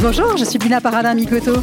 Bonjour, je suis Bina Paradin Mikoto.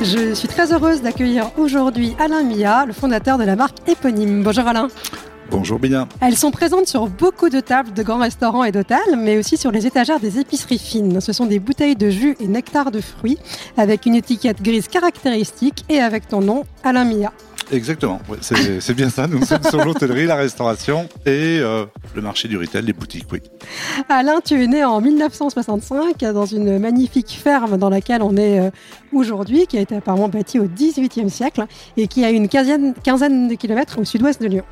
Je suis très heureuse d'accueillir aujourd'hui Alain Mia, le fondateur de la marque éponyme. Bonjour Alain. Bonjour Bina. Elles sont présentes sur beaucoup de tables de grands restaurants et d'hôtels, mais aussi sur les étagères des épiceries fines. Ce sont des bouteilles de jus et nectar de fruits avec une étiquette grise caractéristique et avec ton nom, Alain Mia. Exactement, c'est bien ça. Nous sommes sur l'hôtellerie, la restauration et euh, le marché du retail, les boutiques, oui. Alain, tu es né en 1965 dans une magnifique ferme dans laquelle on est euh, aujourd'hui, qui a été apparemment bâtie au XVIIIe siècle et qui a une quinzaine, quinzaine de kilomètres au sud-ouest de Lyon.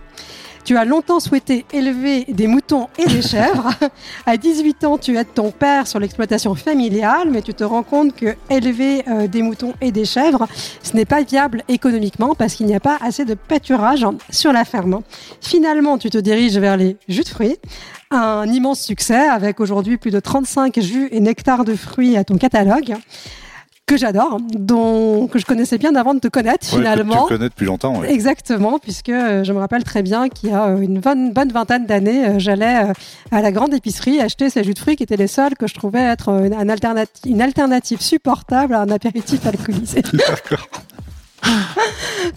Tu as longtemps souhaité élever des moutons et des chèvres. à 18 ans, tu aides ton père sur l'exploitation familiale, mais tu te rends compte que élever euh, des moutons et des chèvres, ce n'est pas viable économiquement parce qu'il n'y a pas assez de pâturage sur la ferme. Finalement, tu te diriges vers les jus de fruits. Un immense succès avec aujourd'hui plus de 35 jus et nectar de fruits à ton catalogue que j'adore, dont que je connaissais bien avant de te connaître Ouais, finalement. Que tu connais depuis longtemps, ouais. Exactement, puisque euh, je me rappelle très bien qu'il y a euh, une bonne, bonne vingtaine d'années, euh, j'allais à la grande épicerie acheter ces jus de fruits qui étaient les seuls que je trouvais être euh, un alternati- une alternative supportable à un apéritif alcoolisé. D'accord.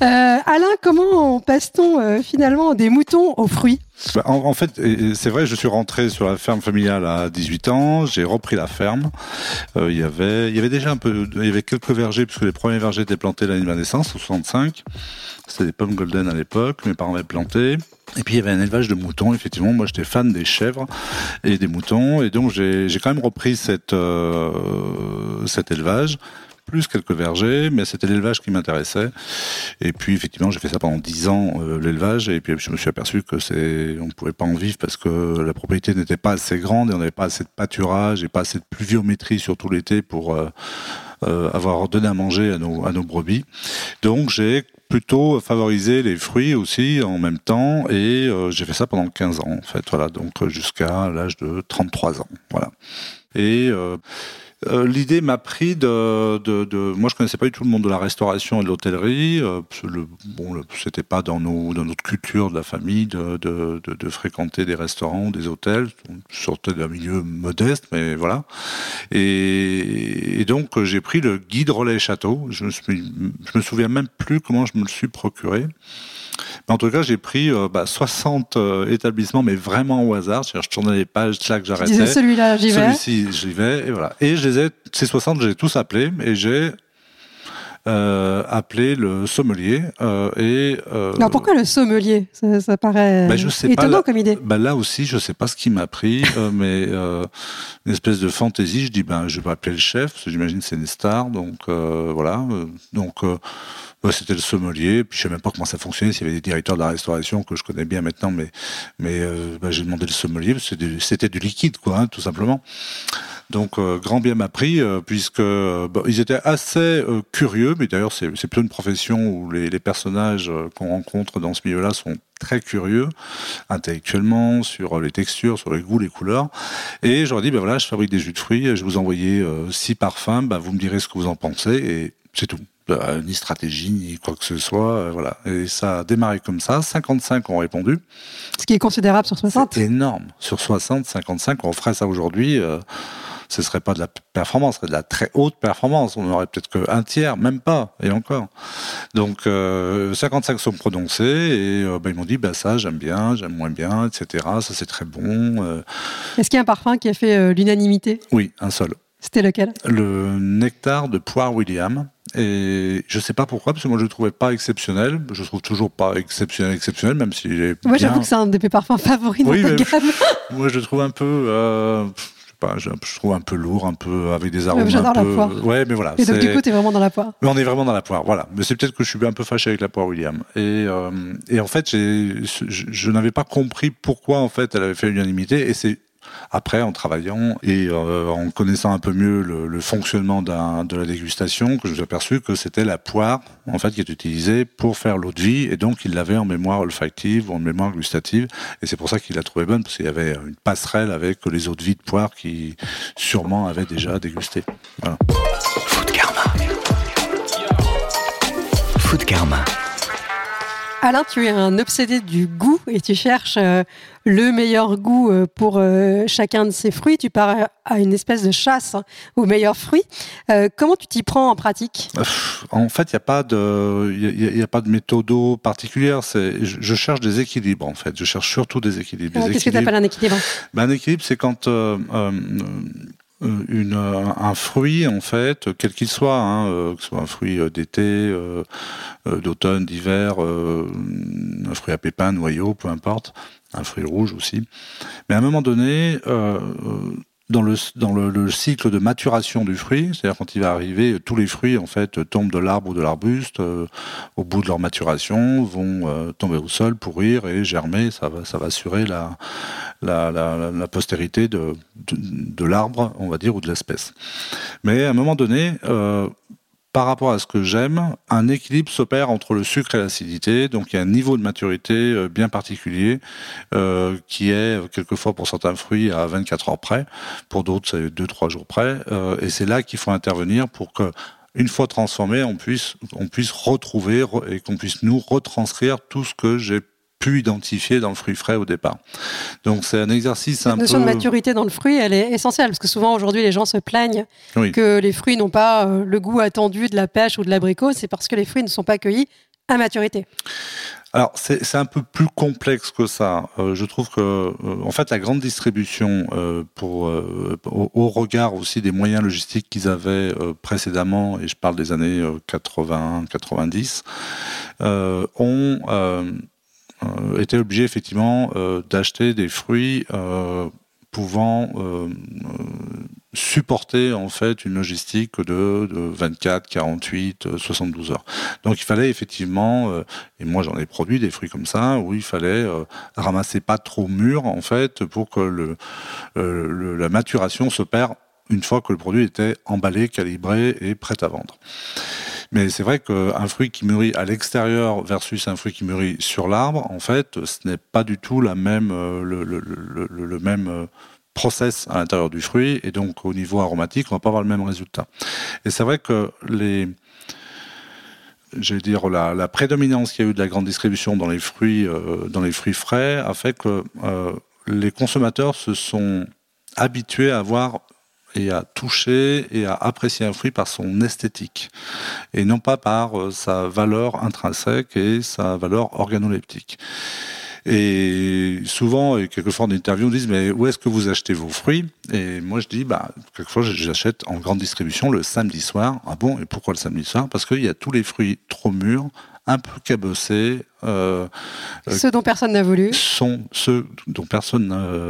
Euh, Alain, comment passe-t-on euh, finalement des moutons aux fruits? Bah, En, fait, c'est vrai, je suis rentré sur la ferme familiale à 18 ans. J'ai repris la ferme. Euh, il y avait, déjà un peu, il quelques vergers puisque les premiers vergers étaient plantés l'année de ma naissance, en 65. C'était des pommes golden à l'époque. Mes parents avaient planté. Et puis il y avait un élevage de moutons. Effectivement, moi j'étais fan des chèvres et des moutons, et donc j'ai quand même repris cet élevage plus quelques vergers, mais c'était l'élevage qui m'intéressait. Et puis effectivement, j'ai fait ça pendant dix ans, euh, l'élevage, et puis je me suis aperçu que c'est, on pouvait pas en vivre parce que la propriété n'était pas assez grande et on n'avait pas assez de pâturage et pas assez de pluviométrie sur tout l'été pour euh, euh, avoir donné à manger à nos, à nos brebis. Donc j'ai plutôt favorisé les fruits aussi en même temps et j'ai fait ça pendant 15 ans en fait voilà donc jusqu'à l'âge de 33 ans voilà et euh, L'idée m'a pris de, moi je connaissais pas du tout le monde de la restauration et de l'hôtellerie. Euh, bon, c'était pas dans notre culture de la famille de, fréquenter des restaurants, des hôtels. On sortait d'un milieu modeste, mais voilà. Et, donc euh, j'ai pris le guide relais château. Je me, je me souviens même plus comment je me le suis procuré. En tout cas, j'ai pris euh, bah, 60 euh, établissements, mais vraiment au hasard. Je tournais les pages, Tu disais j'arrêtais. celui-là, j'y vais. Celui-ci, j'y vais, et voilà. Et je les ai, ces 60, je les ai tous appelés, et j'ai euh, appelé le sommelier, euh, et... Euh, Alors pourquoi le sommelier? Ça, ça paraît je sais pas, étonnant là- comme idée. bah là aussi, je sais pas ce qui m'a pris, euh, mais une espèce de fantaisie. Je dis, ben, je vais appeler le chef, parce que j'imagine c'est une star, donc voilà. donc c'était le sommelier. Puis je sais même pas comment ça fonctionnait. S'il y avait des directeurs de la restauration que je connais bien maintenant, mais mais euh, bah, j'ai demandé le sommelier, du- c'était du liquide, quoi, hein, tout simplement. Donc euh, grand bien m'a pris, euh, puisque euh, ils étaient assez euh, curieux, mais d'ailleurs c'est c'est plutôt une profession où les, les personnages euh, qu'on rencontre dans ce milieu-là sont très curieux intellectuellement sur les textures, sur les goûts, les couleurs. Et je leur dit, ben voilà, je fabrique des jus de fruits, je vais vous envoyer euh, six parfums, ben vous me direz ce que vous en pensez, et c'est tout. Euh, ni stratégie, ni quoi que ce soit, euh, voilà. Et ça a démarré comme ça. 55 ont répondu. Ce qui est considérable sur 60. C'est énorme. Sur 60, 55, on ferait ça aujourd'hui. Euh, ce serait pas de la performance, ce serait de la très haute performance. On aurait peut-être qu'un tiers, même pas, et encore. Donc, euh, 55 sont prononcés et euh, bah, ils m'ont dit, bah, ça, j'aime bien, j'aime moins bien, etc. Ça, c'est très bon. Euh, Est-ce qu'il y a un parfum qui a fait euh, l'unanimité? Oui, un seul. C'était lequel? Le nectar de poire William. Et je sais pas pourquoi, parce que moi je le trouvais pas exceptionnel. Je le trouve toujours pas exceptionnel, exceptionnel, même s'il est Moi, bien. j'avoue que c'est un de mes parfums favoris Oui, ta mais- gamme. Moi, je le trouve un peu, euh, pas, je, je trouve un peu lourd, un peu avec des arômes j'adore la peu. poire. Ouais, mais voilà. Et donc, du coup, t'es vraiment dans la poire. mais on est vraiment dans la poire, voilà. Mais c'est peut-être que je suis un peu fâché avec la poire William. Et, euh, et en fait, je, je n'avais pas compris pourquoi en fait elle avait fait l'unanimité. Et c'est après, en travaillant et euh, en connaissant un peu mieux le, fonctionnement de la dégustation, que je me suis aperçu que c'était la poire en fait qui est utilisée pour faire l'eau de vie, et donc il l'avait en mémoire olfactive ou en mémoire gustative, et c'est pour ça qu'il l'a trouvée bonne parce qu'il y avait une passerelle avec les eaux de vie de poire qui sûrement avaient déjà dégusté. Karma. Karma. Alain, tu es un obsédé du goût et tu cherches euh, le meilleur goût euh, pour euh, chacun de ces fruits. Tu pars à une espèce de chasse aux meilleurs fruits. comment tu t'y prends en pratique? En fait, il n'y a pas de, il a, pas de méthode particulière. C'est, je, cherche des équilibres en fait. Je cherche surtout des équilibres. Qu'est-ce que tu appelles un équilibre? Ben, Un équilibre, c'est quand une, un fruit, en fait, quel qu'il soit, hein, euh, que ce soit un fruit euh, d'été, d'automne, d'hiver, un fruit à pépins, noyau, peu importe, un fruit rouge aussi. Mais à un moment donné, dans le, dans le, cycle de maturation du fruit, c'est-à-dire quand il va arriver, tous les fruits en fait tombent de l'arbre ou de l'arbuste, euh, au bout de leur maturation, vont euh, tomber au sol, pourrir et germer. Ça va, ça va assurer la, la, la, postérité de, de, de l'arbre, on va dire, ou de l'espèce. Mais à un moment donné, euh, par rapport à ce que j'aime, un équilibre s'opère entre le sucre et l'acidité. Donc il y a un niveau de maturité euh, bien particulier euh, qui est quelquefois pour certains fruits à 24 heures près, pour d'autres c'est 2-3 jours près. Euh, et c'est là qu'il faut intervenir pour que une fois transformé, on puisse, on puisse retrouver et qu'on puisse nous retranscrire tout ce que j'ai pu identifier dans le fruit frais au départ. Donc c'est un exercice un peu... La notion de maturité dans le fruit, elle est essentielle, parce que souvent aujourd'hui les gens se plaignent que les fruits n'ont pas euh, le goût attendu de la pêche ou de l'abricot, c'est parce que les fruits ne sont pas cueillis à maturité. Alors c'est un peu plus complexe que ça. Euh, je trouve que euh, en fait la grande distribution, pour au, regard aussi des moyens logistiques qu'ils avaient précédemment, et je parle des années 80-90, ont euh, était obligé effectivement euh, d'acheter des fruits euh, pouvant supporter en fait une logistique de, de, 24, 48, 72 heures. Donc il fallait effectivement, et moi j'en ai produit des fruits comme ça, où il fallait ramasser pas trop mûr en fait pour que le, la maturation se perd une fois que le produit était emballé, calibré et prêt à vendre. Mais c'est vrai qu'un fruit qui mûrit à l'extérieur versus un fruit qui mûrit sur l'arbre, en fait, ce n'est pas du tout euh, le, même euh, process à l'intérieur du fruit, et donc au niveau aromatique, on va pas avoir le même résultat. Et c'est vrai que la, prédominance qu'il y a eu de la grande distribution dans les fruits, euh, dans les fruits frais, a fait que les consommateurs se sont habitués à avoir et à toucher et à apprécier un fruit par son esthétique et non pas par euh, sa valeur intrinsèque et sa valeur organoleptique. Et souvent, et quelquefois en interview, on dit mais où est-ce que vous achetez vos fruits? Et moi je dis bah quelquefois j'achète en grande distribution le samedi soir. Ah bon? Et pourquoi le samedi soir? Parce qu'il y a tous les fruits trop mûrs, un peu cabossés, euh, ceux dont personne n'a voulu. Sont ceux dont personne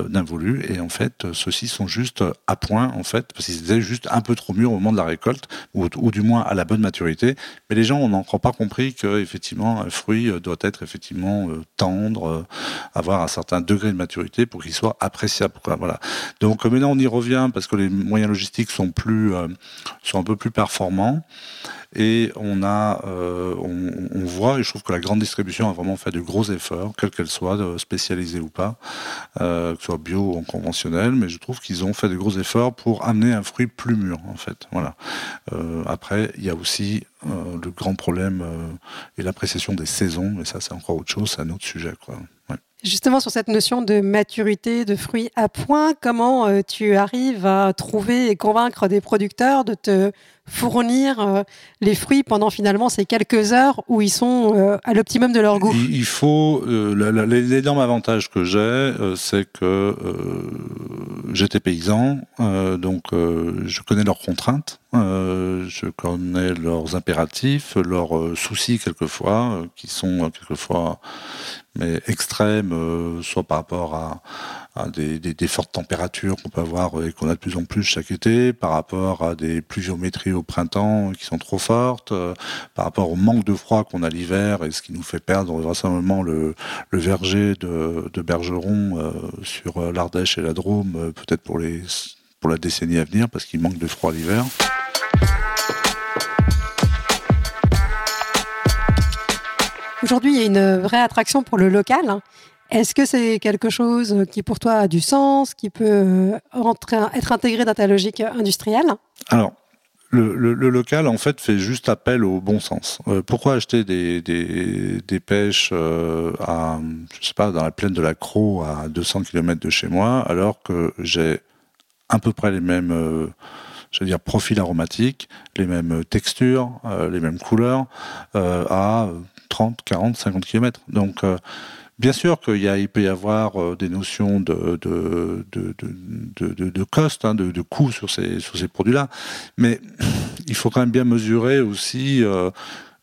n'a voulu. Et en fait, ceux-ci sont juste à point, en fait, parce qu'ils étaient juste un peu trop mûrs au moment de la récolte, ou, ou du moins à la bonne maturité. Mais les gens n'ont encore pas compris qu'effectivement, un fruit doit être effectivement euh, tendre, euh, avoir un certain degré de maturité pour qu'il soit appréciable. Quoi. Voilà. Donc maintenant, on y revient parce que les moyens logistiques sont, plus, sont un peu plus performants. Et on, a, on, on voit, et je trouve que la grande distribution a vraiment fait de gros efforts, quelle qu'elle soit, spécialisée ou pas, euh, que ce soit bio ou conventionnel, mais je trouve qu'ils ont fait de gros efforts pour amener un fruit plus mûr, en fait. Voilà. Euh, après, il y a aussi euh, le grand problème et l'appréciation des saisons, mais ça, c'est encore autre chose, c'est un autre sujet. Justement, sur cette notion de maturité de fruits à point, comment tu arrives à trouver et convaincre des producteurs de te fournir euh, les fruits pendant finalement ces quelques heures où ils sont euh, à l'optimum de leur goût. Il faut euh, l'énorme avantage que j'ai, c'est que j'étais paysan, donc je connais leurs contraintes, je connais leurs impératifs, leurs soucis quelquefois, qui sont quelquefois mais extrêmes, soit par rapport à, des, fortes températures qu'on peut avoir et qu'on a de plus en plus chaque été, par rapport à des pluviométries au printemps qui sont trop fortes, euh, par rapport au manque de froid qu'on a l'hiver et ce qui nous fait perdre vraisemblablement le, verger de, Bergeron euh, sur l'Ardèche et la Drôme, peut-être pour, pour la décennie à venir, parce qu'il manque de froid l'hiver. Aujourd'hui, il y a une vraie attraction pour le local. Est-ce que c'est quelque chose qui pour toi a du sens, qui peut entrer, être intégré dans ta logique industrielle? Alors, le, local, en fait, fait juste appel au bon sens. Euh, pourquoi acheter des, pêches euh, je sais pas, dans la plaine de la Croix, à 200 km de chez moi, alors que j'ai à peu près les mêmes, euh, dire, profils aromatiques, les mêmes textures, euh, les mêmes couleurs, euh, à 30, 40, 50 km. Donc, Bien sûr qu'il peut y avoir euh, des notions de, de, de, de, de, cost, hein, de, coût sur ces, sur ces produits-là, mais il faut quand même bien mesurer aussi euh,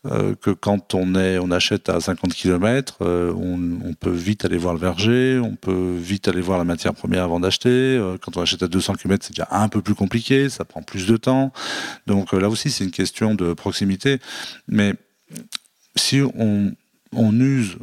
euh, que quand on, est, on achète à 50 km, euh, on, on, peut vite aller voir le verger, on peut vite aller voir la matière première avant d'acheter. Euh, quand on achète à 200 km, c'est déjà un peu plus compliqué, ça prend plus de temps. Donc là aussi, c'est une question de proximité. Mais si on use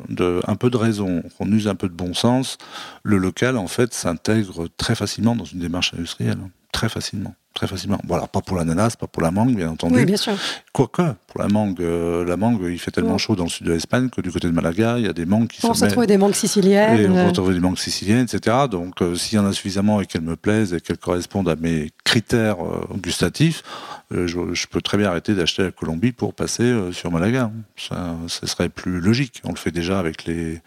un peu de raison, on use un peu de bon sens, le local, en fait, s'intègre très facilement dans une démarche industrielle. Très facilement très facilement. Voilà, pas pour l'ananas, pas pour la mangue, bien entendu. Oui, bien sûr. Quoique, pour la mangue, euh, la mangue, il fait tellement ouais. chaud dans le sud de l'Espagne que du côté de Malaga, il y a des mangues qui on se On des mangues siciliennes. Et on retrouver des mangues siciliennes, etc. Donc, euh, s'il y en a suffisamment et qu'elles me plaisent et qu'elles correspondent à mes critères euh, gustatifs, je, je, peux très bien arrêter d'acheter la Colombie pour passer sur Malaga. Ça, ça, serait plus logique. On le fait déjà avec les,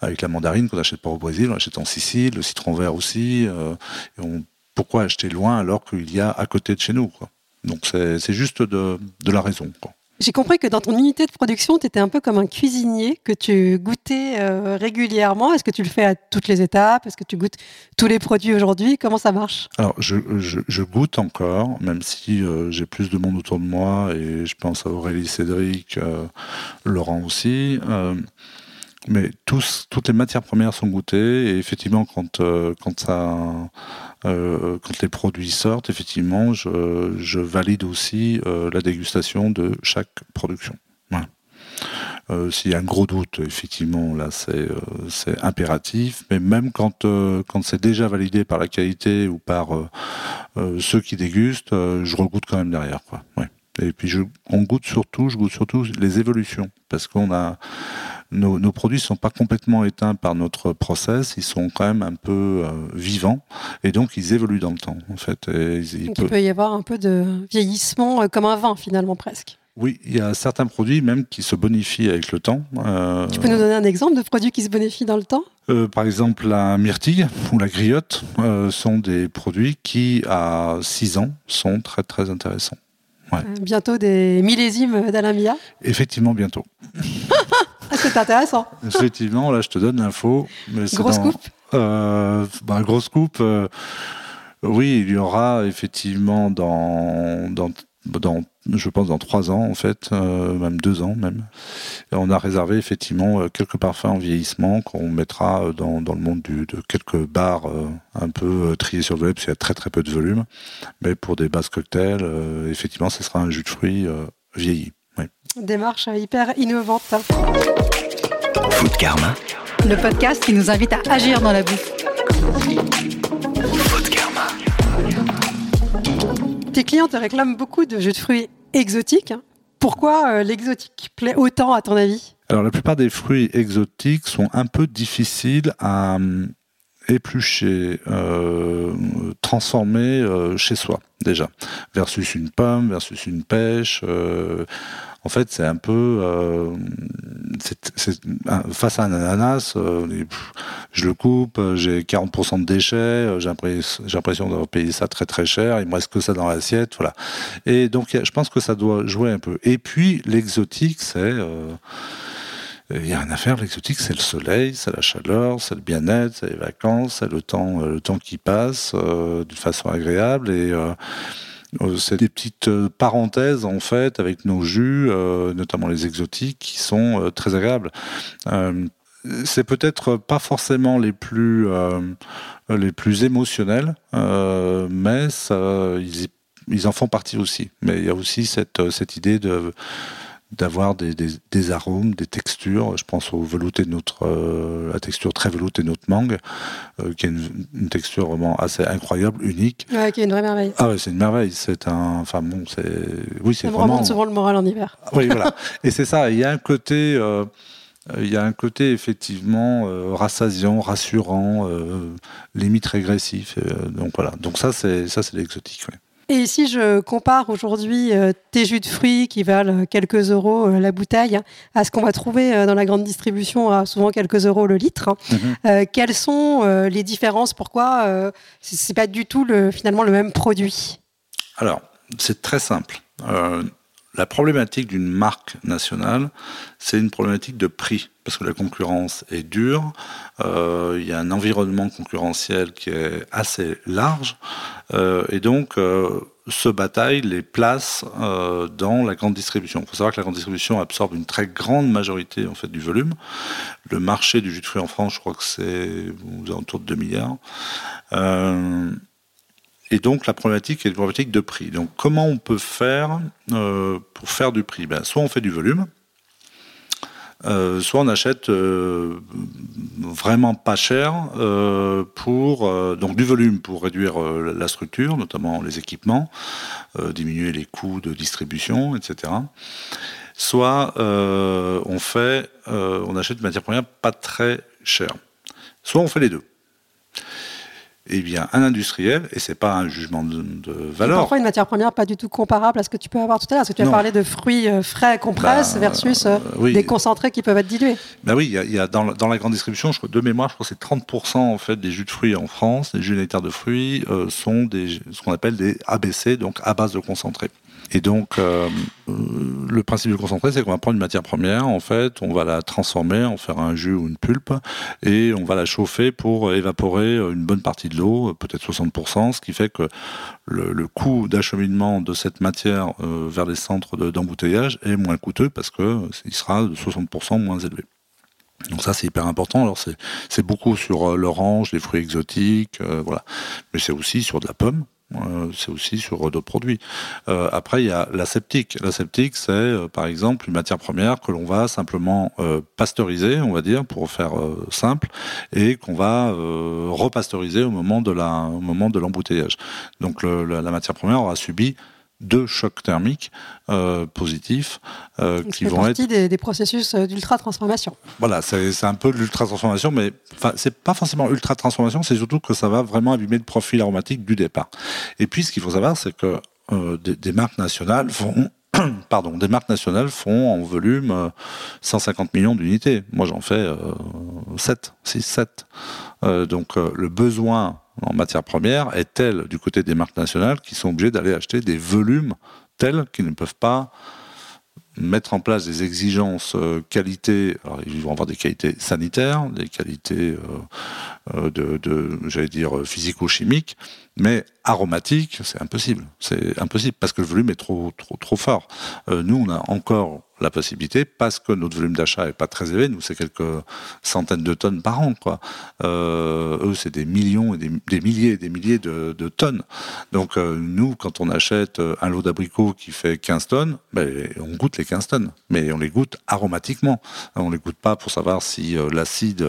avec la mandarine qu'on n'achète pas au Brésil, on l'achète en Sicile, le citron vert aussi. et on pourquoi acheter loin alors qu'il y a à côté de chez nous quoi. Donc c'est juste de, de, la raison. J'ai compris que dans ton unité de production, tu étais un peu comme un cuisinier, que tu goûtais euh, régulièrement. Est-ce que tu le fais à toutes les étapes? Est-ce que tu goûtes tous les produits aujourd'hui? Comment ça marche? Alors, je, je, je, goûte encore, même si euh, j'ai plus de monde autour de moi, et je pense à Aurélie Cédric, euh, Laurent aussi. Mais toutes les matières premières sont goûtées, et effectivement, quand, quand ça euh, quand les produits sortent, effectivement, je, valide aussi euh, la dégustation de chaque production. Euh, S'il y a un gros doute, effectivement, là, c'est euh, impératif. Mais même quand, euh, c'est déjà validé par la qualité ou par euh, ceux qui dégustent, je regoute quand même derrière. Et puis, on goûte surtout, je goûte surtout les évolutions, parce qu'on a nos, nos produits ne sont pas complètement éteints par notre process, ils sont quand même un peu euh, vivants et donc ils évoluent dans le temps en fait. Et il, donc peut... il peut y avoir un peu de vieillissement euh, comme un vin finalement presque. Oui, il y a certains produits même qui se bonifient avec le temps. Euh... Tu peux nous donner un exemple de produit qui se bonifie dans le temps? Euh, Par exemple, la myrtille ou la griotte euh, sont des produits qui, à 6 ans, sont très très intéressants. Ouais. Bientôt des millésimes d'Alain Mia Effectivement, bientôt. ah, c'est intéressant. Effectivement, là, je te donne l'info. Grosse coupe euh, bah, Grosse coupe. Euh, oui, il y aura effectivement dans, dans, dans je pense dans trois ans en fait, euh, même deux ans même. Et on a réservé effectivement quelques parfums en vieillissement qu'on mettra dans, dans le monde du, de quelques bars euh, un peu triés sur le web, parce qu'il y a très très peu de volume. Mais pour des bases cocktails, euh, effectivement, ce sera un jus de fruits vieilli. Démarche hyper innovante. Food Karma. Le podcast qui nous invite à agir dans la bouffe. Food Karma. Tes clients te réclament beaucoup de jus de fruits exotiques. Pourquoi euh, l'exotique plaît autant à ton avis? Alors la plupart des fruits exotiques sont un peu difficiles à euh, éplucher, euh, transformer euh, chez soi déjà, versus une pomme, versus une pêche. Euh, en fait, c'est un peu euh, face à un ananas, euh, je le coupe, j'ai 40% de déchets, j'ai l'impression, d'avoir payé ça très très cher, il me reste que ça dans l'assiette, voilà. Et donc, je pense que ça doit jouer un peu. Et puis, l'exotique, c'est euh, il n'y a rien à faire, l'exotique, c'est le soleil, c'est la chaleur, c'est le bien-être, c'est les vacances, c'est le temps, le temps qui passe euh, d'une façon agréable et euh, c'est des petites parenthèses en fait avec nos jus, euh, notamment les exotiques, qui sont euh, très agréables. Euh, c'est peut-être pas forcément les plus les plus émotionnels, mais ils, ils, en font partie aussi. Mais il y a aussi cette cette idée de d'avoir des, des, arômes, des textures. Je pense au velouté de notre, euh, la texture très veloutée de notre mangue, euh, qui est une, texture vraiment assez incroyable, unique. Ouais, qui est une vraie merveille. Ah ouais, c'est une merveille. C'est un, enfin bon, c'est, oui, c'est vraiment. remonte souvent le moral en hiver. Oui, voilà. Et c'est ça. Il y a un côté. Euh, il y a un côté effectivement rassasiant, rassurant, limite régressif. donc voilà. Donc ça, c'est ça, c'est l'exotique. Et si je compare aujourd'hui euh, tes jus de fruits qui valent quelques euros euh, la bouteille à ce qu'on va trouver euh, dans la grande distribution à souvent quelques euros le litre, mhm. quelles sont les différences? Pourquoi c'est pas du tout le, finalement le même produit? Alors, c'est très simple. La problématique d'une marque nationale, c'est une problématique de prix, parce que la concurrence est dure, euh, il y a un environnement concurrentiel qui est assez large, euh, et donc euh, ce bataille les place dans la grande distribution. Il faut savoir que la grande distribution absorbe une très grande majorité en fait du volume. Le marché du jus de fruits en France, je crois que c'est autour de 2 milliards. Et donc la problématique est une problématique de prix. Donc comment on peut faire euh, pour faire du prix? Ben, Soit on fait du volume, euh, soit on achète euh, vraiment pas cher pour donc du volume pour réduire la structure, notamment les équipements, diminuer les coûts de distribution, etc. Soit on fait, on achète une matière première pas très chère. Soit on fait les deux eh bien, un industriel, et c'est pas un jugement de, valeur. Pourquoi une matière première pas du tout comparable à ce que tu peux avoir tout à l'heure Parce que tu as parlé de fruits euh, frais compresse bah, versus euh, des concentrés qui peuvent être dilués. Ben oui, y a, dans, la grande distribution, je de mémoire, je crois que c'est 30% en fait des jus de fruits en France, des jus néctar de fruits, euh, sont des, ce qu'on appelle des ABC, donc à base de concentré. Et donc, euh, le principe du concentré, c'est qu'on va prendre une matière première, en fait, on va la transformer, en faire un jus ou une pulpe, et on va la chauffer pour évaporer une bonne partie de l'eau, peut-être 60%, ce qui fait que le, coût d'acheminement de cette matière euh, vers les centres d'embouteillage est moins coûteux parce qu'il sera de 60% moins élevé. Donc ça c'est hyper important. Alors c'est beaucoup sur euh, l'orange, les fruits exotiques, voilà, mais c'est aussi sur de la pomme. Euh, c'est aussi sur d'autres produits. Euh, après, il y a l'aseptique. L'aseptique, c'est euh, par exemple une matière première que l'on va simplement pasteuriser, on va dire, pour faire simple, et qu'on va repasteuriser au moment de l'embouteillage. Donc la matière première aura subi deux chocs thermiques euh, positifs euh, qui vont être des, des processus euh, d'ultra transformation. Voilà, c'est un peu l'ultra transformation, mais c'est pas forcément ultra transformation, c'est surtout que ça va vraiment abîmer le profil aromatique du départ. Et puis, ce qu'il faut savoir, c'est que euh, des, des, marques nationales font pardon, des marques nationales font en volume 150 millions d'unités. Moi, j'en fais 7, 6, 7. donc, le besoin en matière première est telle du côté des marques nationales qui sont obligées d'aller acheter des volumes tels qu'ils ne peuvent pas mettre en place des exigences euh, qualité. Alors, ils vont avoir des qualités sanitaires, des qualités euh, de, de j'allais dire, physico-chimiques, mais aromatique, c'est impossible. C'est impossible parce que le volume est trop, trop, trop fort. nous, on a encore la possibilité parce que notre volume d'achat est pas très élevé. Nous, c'est quelques centaines de tonnes par an, quoi. Euh, eux, c'est des millions et des, milliers et des milliers de, tonnes. Donc, euh, nous, quand on achète un lot d'abricots qui fait 15 tonnes, ben, on goûte les 15 tonnes, mais on les goûte aromatiquement. On les goûte pas pour savoir si euh, l'acide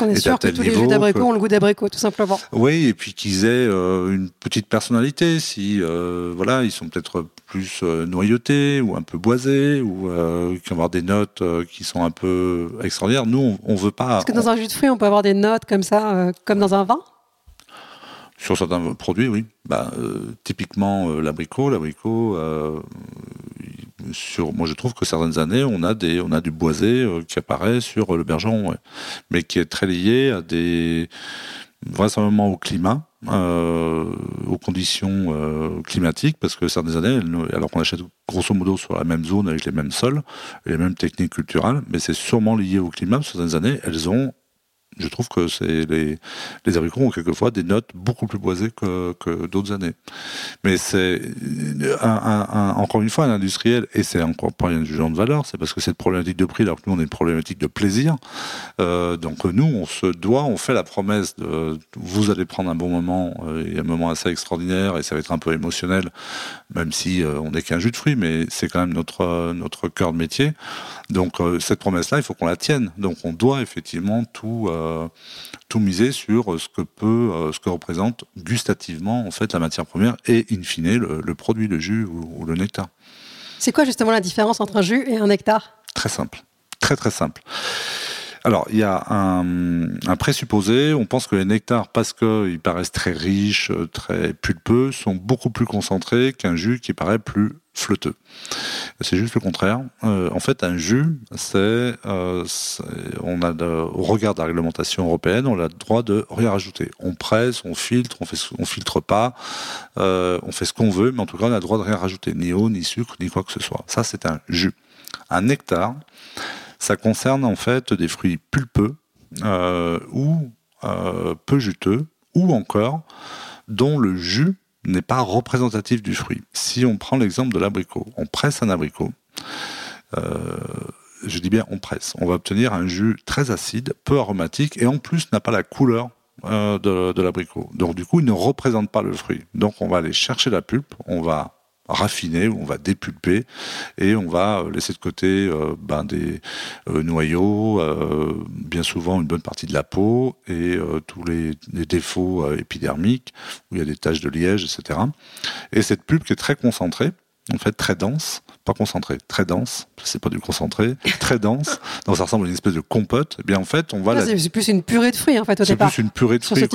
est, est, sûr que tous d'abricots ont le goût d'abricot, tout simplement. Oui, et puis qu'ils aient une petite personnalité. Si, voilà, ils sont peut-être plus noyautés ou un peu boisés ou euh, qui vont avoir des notes euh, qui sont un peu extraordinaires. Nous, on, ne veut pas. Est-ce que dans un jus de fruits, on peut avoir des notes comme ça, euh, comme dans un vin? Sur certains produits, oui. Bah, typiquement l'abricot, l'abricot. Moi, je trouve que certaines années, on a du boisé qui apparaît sur le bergeron, mais qui est très lié à des vraisemblablement au climat, euh, aux conditions euh, climatiques, parce que certaines années, alors qu'on achète grosso modo sur la même zone avec les mêmes sols les mêmes techniques culturelles, mais c'est sûrement lié au climat. Certaines années, elles ont je trouve que c'est les, les abricots ont quelquefois des notes beaucoup plus boisées que, que d'autres années. Mais c'est encore une fois un industriel, et c'est encore pas un jugeant de valeur, c'est parce que cette problématique de prix, alors que nous on a une problématique de plaisir. Euh, donc nous, on se doit, on fait la promesse de vous allez prendre un bon moment, euh, a un moment assez extraordinaire, et ça va être un peu émotionnel, même si euh, on n'est qu'un jus de fruits, mais c'est quand même notre notre cœur de métier. Donc cette promesse-là, il faut qu'on la tienne. Donc on doit effectivement tout tout miser sur ce que peut, euh, ce que représente gustativement en fait la matière première et in fine le, produit, le jus ou, le nectar. C'est quoi justement la différence entre un jus et un nectar? Très simple, très très simple. Alors, il y a un, un, présupposé. On pense que les nectars, parce qu'ils paraissent très riches, très pulpeux, sont beaucoup plus concentrés qu'un jus qui paraît plus flotteux. C'est juste le contraire. Euh, en fait, un jus, c'est, euh, on a au regard de la réglementation européenne, on a le droit de rien rajouter. On presse, on filtre, on fait, on filtre pas, euh, on fait ce qu'on veut, mais en tout cas, on a le droit de rien rajouter, ni eau, ni sucre, ni quoi que ce soit. Ça, c'est un jus. Un nectar, ça concerne en fait des fruits pulpeux ou peu juteux, ou encore dont le jus n'est pas représentatif du fruit. Si on prend l'exemple de l'abricot, on presse un abricot, euh, je dis bien on presse, on va obtenir un jus très acide, peu aromatique et en plus n'a pas la couleur euh, de, de l'abricot. Donc du coup, il ne représente pas le fruit. Donc on va aller chercher la pulpe, on va raffiner, où on va dépulper et on va laisser de côté euh, ben, des euh, noyaux, euh, bien souvent une bonne partie de la peau et tous les, les défauts épidermiques où il y a des taches de liège, etc. Et cette pulpe qui est très concentrée, en fait très dense, pas concentré, très dense, c'est pas du concentré, très dense, donc ça ressemble à une espèce de compote, et eh bien en fait on va... C'est plus une purée de fruits en fait au départ. C'est plus une purée de fruits,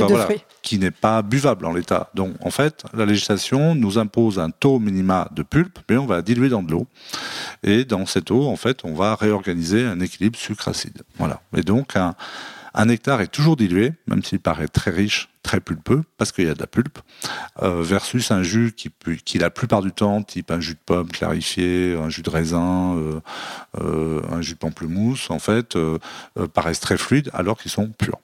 qui n'est pas buvable en l'état. Donc en fait la législation nous impose un taux minima de pulpe, mais on va la diluer dans de l'eau, et dans cette eau en fait on va réorganiser un équilibre sucre-acide. Voilà. Et donc un un nectar est toujours dilué, même s'il paraît très riche, très pulpeux, parce qu'il y a de la pulpe, euh, versus un jus qui, la plupart du temps, type un jus de pomme clarifié, un jus de raisin, euh, euh, un jus de pamplemousse, en fait, paraissent très fluides alors qu'ils sont purs.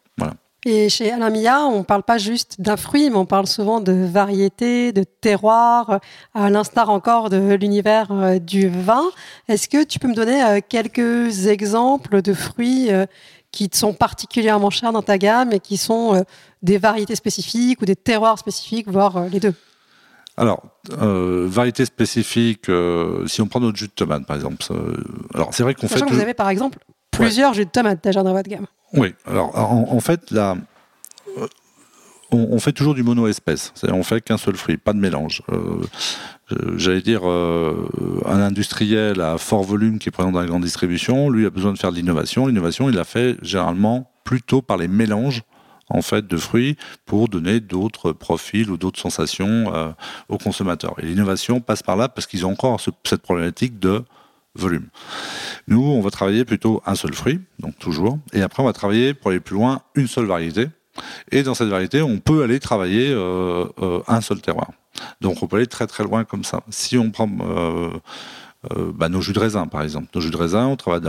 Et chez Alain on ne parle pas juste d'un fruit, mais on parle souvent de variété, de terroir, à l'instar encore de l'univers du vin. Est-ce que tu peux me donner quelques exemples de fruits qui sont particulièrement chers dans ta gamme et qui sont euh, des variétés spécifiques ou des terroirs spécifiques, voire euh, les deux alors, euh, variétés spécifiques, si on prend notre jus de tomate, par exemple. alors, c'est vrai qu'on fait. Que vous avez, par exemple, plusieurs jus de tomate déjà dans votre gamme. Oui. Alors, en, fait, là, on, fait toujours du mono-espèce. On fait qu'un seul fruit, pas de mélange. Euh, j'allais dire, euh, un industriel à fort volume qui est présent dans la grande distribution, lui a besoin de faire de l'innovation. L'innovation, il la fait généralement plutôt par les mélanges en fait de fruits pour donner d'autres profils ou d'autres sensations euh, aux consommateurs. Et l'innovation passe par là parce qu'ils ont encore cette problématique de volume. Nous, on va travailler plutôt un seul fruit, donc toujours, et après on va travailler pour aller plus loin une seule variété. Et dans cette variété, on peut aller travailler un seul terroir. Donc on peut aller très très loin comme ça. Si on prend euh, euh, bah, nos jus de raisin, par exemple. Nos jus de raisin, on travaille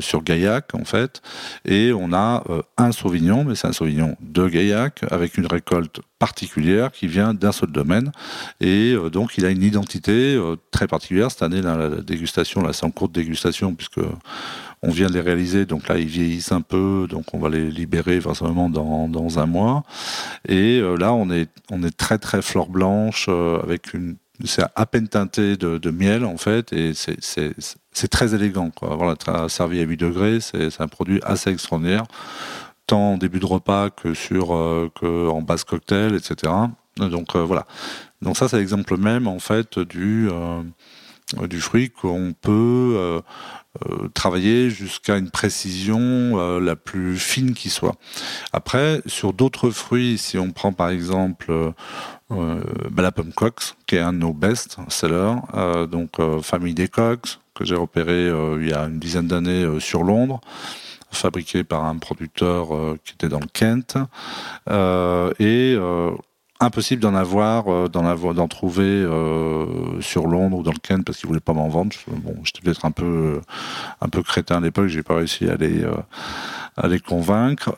sur Gaillac, en fait, et on a euh, un Sauvignon, mais c'est un Sauvignon de Gaillac, avec une récolte particulière qui vient d'un seul domaine, et donc il a une identité très particulière. Cette année, la, dégustation, là, c'est en cours de dégustation, puisque on vient de les réaliser, donc là ils vieillissent un peu, donc on va les libérer vraisemblablement dans, un mois. Et euh, là on est, on est très très fleur blanche euh, avec une c'est à peine teinté de, miel en fait et c'est très élégant quoi. Voilà, servi à 8 degrés, c'est un produit assez extraordinaire, tant en début de repas que sur euh, en base cocktail, etc. Donc voilà. Donc ça c'est l'exemple même en fait du fruit qu'on peut euh, travailler jusqu'à une précision euh, la plus fine qui soit. Après, sur d'autres fruits, si on prend par exemple euh, bah, la pomme cox, qui est un de nos best sellers, donc famille des cox, que j'ai repéré il y a une dizaine d'années sur Londres fabriqué par un producteur qui était dans le Kent. et impossible d'en avoir, euh, d'en avoir, d'en trouver euh, sur Londres ou dans le Kent parce qu'ils voulaient pas m'en vendre. Bon, j'étais peut-être un peu, un peu crétin à l'époque. J'ai pas réussi à les, euh, convaincre.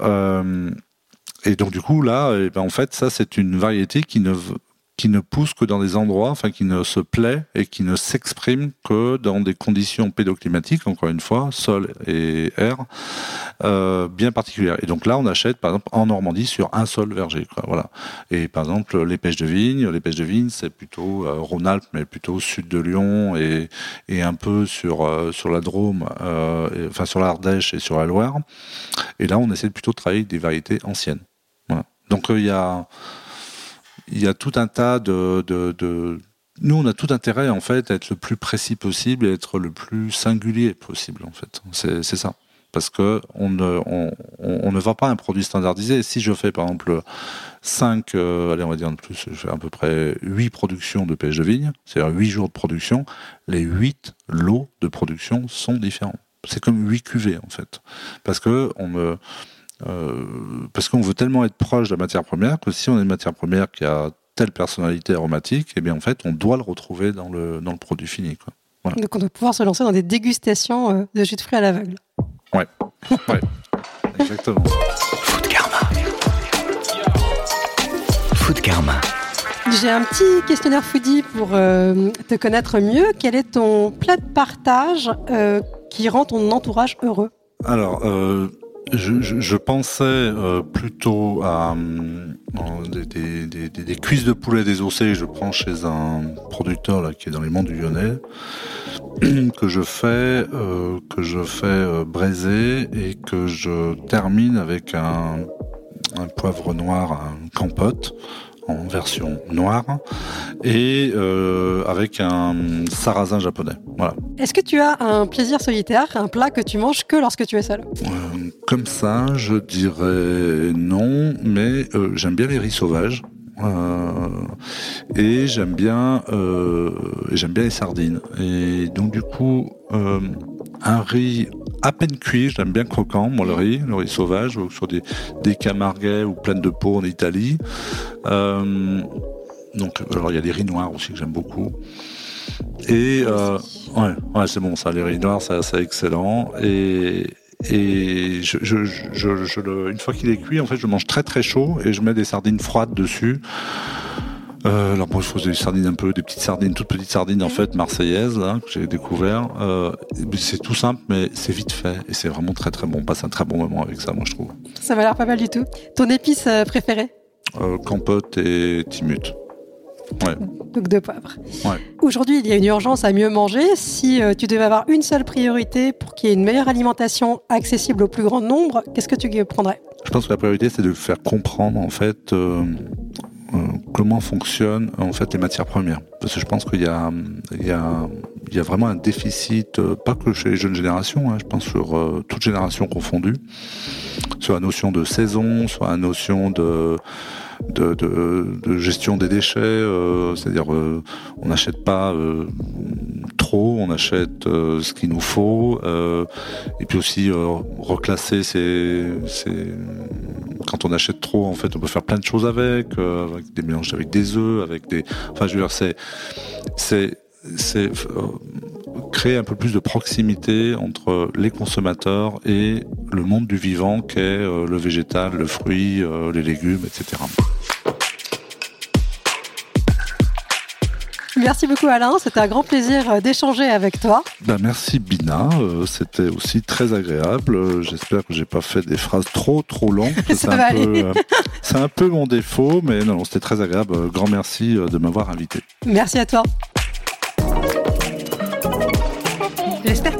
Et donc du coup là, eh ben, en fait, ça c'est une variété qui ne qui ne pousse que dans des endroits, enfin qui ne se plaît et qui ne s'exprime que dans des conditions pédoclimatiques, encore une fois, sol et air, euh, bien particulières. Et donc là, on achète, par exemple, en Normandie, sur un seul verger. Voilà. Et par exemple, les pêches de vigne, les pêches de vigne, c'est plutôt euh, Rhône-Alpes, mais plutôt sud de Lyon et, et un peu sur, euh, sur la Drôme, enfin sur l'Ardèche et sur la Loire. Et là, on essaie plutôt de travailler des variétés anciennes. Donc il y a il y a tout un tas de, Nous, on a tout intérêt, en fait, à être le plus précis possible et être le plus singulier possible, en fait. C'est ça. Parce que on ne, on, ne vend pas un produit standardisé. Si je fais, par exemple, 5, allez, on va dire de plus, je fais à peu près 8 productions de pêche de vigne, c'est-à-dire 8 jours de production, les 8 lots de production sont différents. C'est comme 8 cuvées, en fait. Parce que on me... Euh, parce qu'on veut tellement être proche de la matière première que si on a une matière première qui a telle personnalité aromatique, eh bien en fait on doit le retrouver dans le, dans le produit fini. Quoi. Donc on doit pouvoir se lancer dans des dégustations euh, de jus de fruits à l'aveugle. Exactement. Food Karma. Food Karma. J'ai un petit questionnaire foodie pour euh, te connaître mieux. Quel est ton plat de partage euh, qui rend ton entourage heureux? Alors, euh, je, je, je pensais euh, plutôt à euh, des, des, des, des- des cuisses de poulet désossées que je prends chez un producteur là, qui est dans les monts du Lyonnais, que je fais, euh, que je fais braiser et que je termine avec un, un poivre noir, un campote en version noire et euh, avec un sarrasin japonais. Voilà. Est-ce que tu as un plaisir solitaire, un plat que tu manges que lorsque tu es seul? Euh, comme ça, je dirais non, mais euh, j'aime bien les riz sauvages. Euh, et j'aime bien, euh, j'aime bien les sardines. Et donc du coup, un riz à peine cuit, j'aime bien croquant, moi le riz, le riz sauvage, sur des, des camarguais ou pleines de peau en Italie. Donc, alors il y a les riz noirs aussi que j'aime beaucoup. Et ouais, ouais c'est bon ça, les riz noirs, c'est c'est excellent. Et, et je, je, je, je le, une fois qu'il est cuit, en fait, je le mange très très chaud et je mets des sardines froides dessus. Euh, alors bon, il faut des sardines un peu, des petites sardines, toutes petites sardines en fait marseillaises là que j'ai découvert. Euh, c'est tout simple, mais c'est vite fait et c'est vraiment très très bon. On passe un très bon moment avec ça, moi je trouve. Ça m'a l'air pas mal du tout. Ton épice euh, préférée? Euh, Campote et Timut. Ouais. Donc de poivre. Ouais. Aujourd'hui, il y a une urgence à mieux manger. Si euh, tu devais avoir une seule priorité pour qu'il y ait une meilleure alimentation accessible au plus grand nombre, qu'est-ce que tu prendrais? Je pense que la priorité, c'est de faire comprendre en fait euh, euh, comment fonctionnent en fait les matières premières. Parce que je pense qu'il y a, il y a, il y a vraiment un déficit, pas que chez les jeunes générations, hein, je pense sur toute génération confondue, sur la notion de saison, sur la notion de de, gestion des déchets, euh, c'est-à-dire euh, on n'achète pas euh, trop, on achète ce qu'il nous faut, et puis aussi reclasser ces, quand on achète trop, en fait, on peut faire plein de choses avec, avec des mélanges avec des œufs, avec des, enfin, je veux dire, c'est, c'est, créer un peu plus de proximité entre les consommateurs et le monde du vivant qu'est euh, le végétal, le fruit, euh, les légumes, etc. Merci beaucoup Alain, c'était un grand plaisir euh, d'échanger avec toi. Ben merci Bina, c'était aussi très agréable. J'espère que j'ai pas fait des phrases trop trop longues. c'est va un un peu mon défaut, mais non, c'était très agréable. Grand merci de m'avoir invité. Merci à toi.